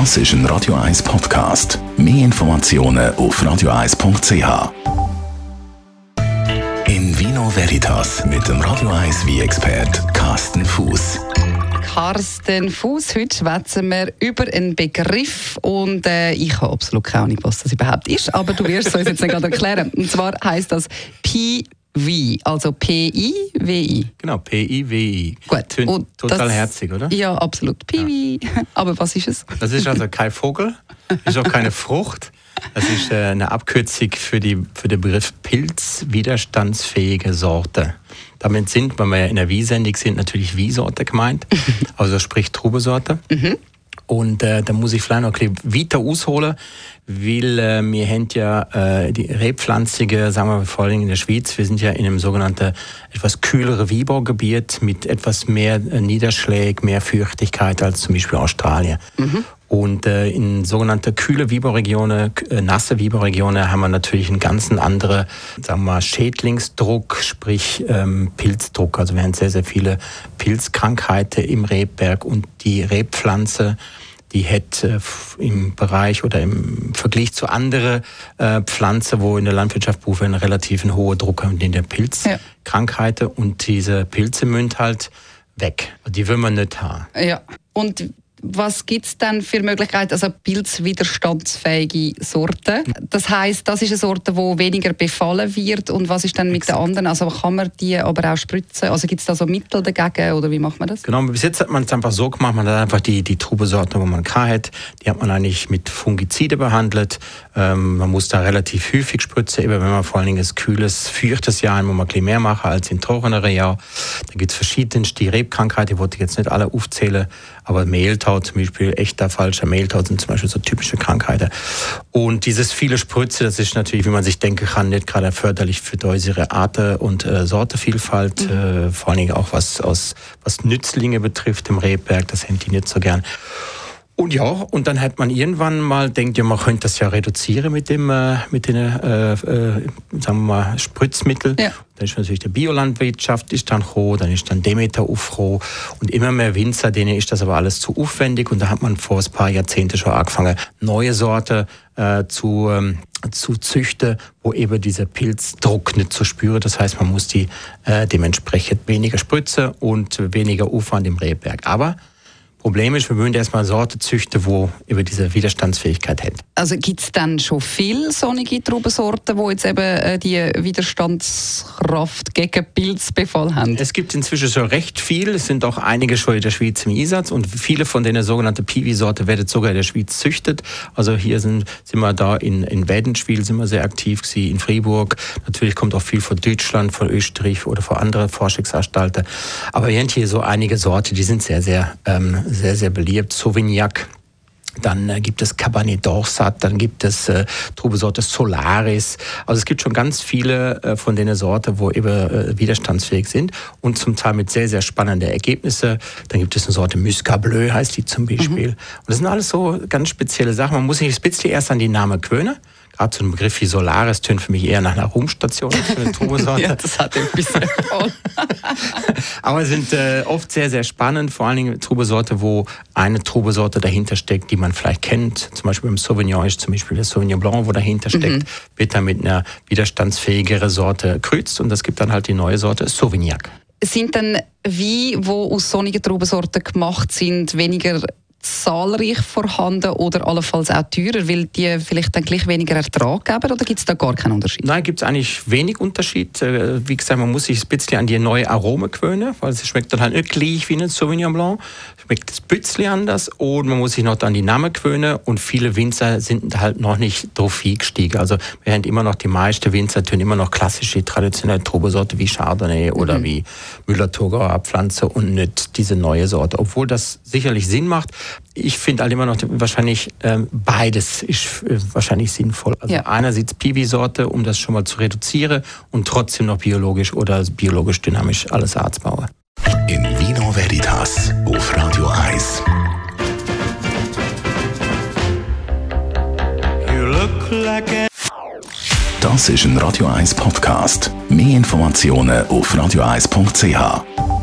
Das ist ein Radio 1 Podcast. Mehr Informationen auf radio1.ch. In Vino Veritas mit dem Radio 1 wie expert Carsten Fuß. Carsten Fuß. Heute schwätzen wir über einen Begriff und äh, ich habe absolut keine Ahnung, was das überhaupt ist, aber du wirst es uns jetzt gerade erklären. Und zwar heißt das Pi wie, also P-I-W-I. Genau, P-I-W-I. Gut. Tönt Und total das- herzig, oder? Ja, absolut. Piwi. Aber was ist es? Das ist also kein Vogel, ist auch keine Frucht. Das ist äh, eine Abkürzung für, die, für den Begriff pilzwiderstandsfähige Sorte. Damit sind, wenn wir ja in der Wie-Sendung sind, natürlich Wie-Sorte gemeint, also sprich Trubesorte. Und äh, da muss ich vielleicht noch ein bisschen weiter ausholen, weil äh, wir haben ja äh, die rebpflanzige, sagen wir vor allem in der Schweiz, wir sind ja in einem sogenannten etwas kühlere Wiebergebiet mit etwas mehr äh, Niederschlägen, mehr Feuchtigkeit als zum Beispiel Australien. Und äh, in sogenannte kühle Wieberregionen, k- äh, nasse Wieberregionen haben wir natürlich einen ganz anderen, sagen wir mal, Schädlingsdruck, sprich ähm, Pilzdruck. Also wir haben sehr, sehr viele Pilzkrankheiten im Rebberg und die Rebpflanze, die hat äh, im Bereich oder im Vergleich zu anderen äh, Pflanzen, wo in der Landwirtschaft berufen, einen relativ hohen Druck haben in der Pilzkrankheiten und diese Pilze müssen halt weg. Die will man nicht haben. Ja. Und was gibt es dann für Möglichkeiten, also pilzwiderstandsfähige Sorten? Das heißt, das ist eine Sorte, die weniger befallen wird. Und was ist dann mit den anderen? Also kann man die aber auch spritzen? Also gibt es da so Mittel dagegen oder wie macht man das? Genau, bis jetzt hat man es einfach so gemacht, man hat einfach die, die Trubesorten, wo man hat, die hat man eigentlich mit Fungizide behandelt. Ähm, man muss da relativ häufig spritzen, eben wenn man vor allen Dingen ein kühles, feuchtes Jahr hat, muss man ein bisschen mehr machen als in trockeneren Jahr. Da gibt es verschiedenste Rebkrankheiten, die wollte ich jetzt nicht alle aufzählen, aber Mehltau zum Beispiel, echter falscher Mehltau sind zum Beispiel so typische Krankheiten. Und dieses viele Spritze, das ist natürlich, wie man sich denken kann, nicht gerade förderlich für unsere Arten und äh, Sortevielfalt, äh, vor allen Dingen auch was, aus, was Nützlinge betrifft im Rebberg, das hätten die nicht so gern. Und ja, und dann hat man irgendwann mal denkt, ja, man könnte das ja reduzieren mit dem, äh, mit den, äh, äh, sagen wir mal, Spritzmittel. Ja. Dann ist natürlich die Biolandwirtschaft ist dann hoch, dann ist dann Demeter aufhoch und immer mehr Winzer, denen ist das aber alles zu aufwendig und da hat man vor ein paar Jahrzehnten schon angefangen, neue Sorte äh, zu, ähm, zu züchten, wo eben dieser Pilzdruck nicht zu spüren. Das heißt, man muss die äh, dementsprechend weniger spritzen und weniger Aufwand im Rebberg. Aber Problem ist, wir müssen erstmal Sorte züchten, wo über diese Widerstandsfähigkeit hat. Also gibt es dann schon viele sonnige Traubensorten, die jetzt eben äh, die Widerstandskraft gegen Pilzbefall haben? Es gibt inzwischen schon recht viel. Es sind auch einige schon in der Schweiz im Einsatz und viele von denen sogenannten Piwi-Sorte werden sogar in der Schweiz züchtet. Also hier sind, sind wir da in, in Wädenschwil sind wir sehr aktiv gewesen, in Fribourg. Natürlich kommt auch viel von Deutschland, von Österreich oder von anderen Forschungsanstalten. Aber wir haben hier so einige Sorte, die sind sehr, sehr, ähm, sehr, sehr beliebt. Sauvignac. Dann äh, gibt es Cabernet d'Orsat, dann gibt es äh, Trubesorte Solaris. Also es gibt schon ganz viele äh, von den Sorten, wo eben äh, widerstandsfähig sind und zum Teil mit sehr, sehr spannenden Ergebnissen. Dann gibt es eine Sorte Muscat Bleu, heißt die zum Beispiel. Und das sind alles so ganz spezielle Sachen. Man muss sich ein bisschen erst an die Namen gewöhnen. Gerade so ein Begriff wie Solaris tönt für mich eher nach einer Ruhmstation als eine Trubesorte. ja, das hat etwas davon. Aber sind äh, oft sehr, sehr spannend, vor allen Dingen Trubesorte, wo eine Trubesorte dahinter steckt, die man vielleicht kennt. Zum Beispiel im Sauvignon ist zum Beispiel der Sauvignon Blanc, wo dahinter steckt, wird dann mit einer widerstandsfähigeren Sorte kreuzt und das gibt dann halt die neue Sorte Sauvignac. sind dann Weine, die aus sonnigen Traubensorten gemacht sind, weniger zahlreich vorhanden oder allenfalls auch teurer, weil die vielleicht dann gleich weniger Ertrag geben oder gibt es da gar keinen Unterschied? Nein, gibt es eigentlich wenig Unterschied. Äh, Wie gesagt, man muss sich ein bisschen an die neue Arome gewöhnen, weil es schmeckt dann halt nicht gleich wie ein Sauvignon Blanc. Schmeckt ein bisschen anders und man muss sich noch an die Namen gewöhnen und viele Winzer sind halt noch nicht drauf gestiegen. Also wir haben immer noch, die meisten Winzer tun immer noch klassische, traditionelle Trubesorte wie Chardonnay oder wie Müller-Thurgauer Abpflanze und nicht diese neue Sorte. Obwohl das sicherlich Sinn macht. Ich finde halt immer noch wahrscheinlich ähm, beides ist äh, wahrscheinlich sinnvoll. Also Ja. einerseits Piwi-Sorte, um das schon mal zu reduzieren und trotzdem noch biologisch oder biologisch dynamisch alles Arztbauer. In Vino Veritas auf Radio 1. You look like a Das ist ein Radio 1 Podcast. Mehr Informationen auf radio1.ch.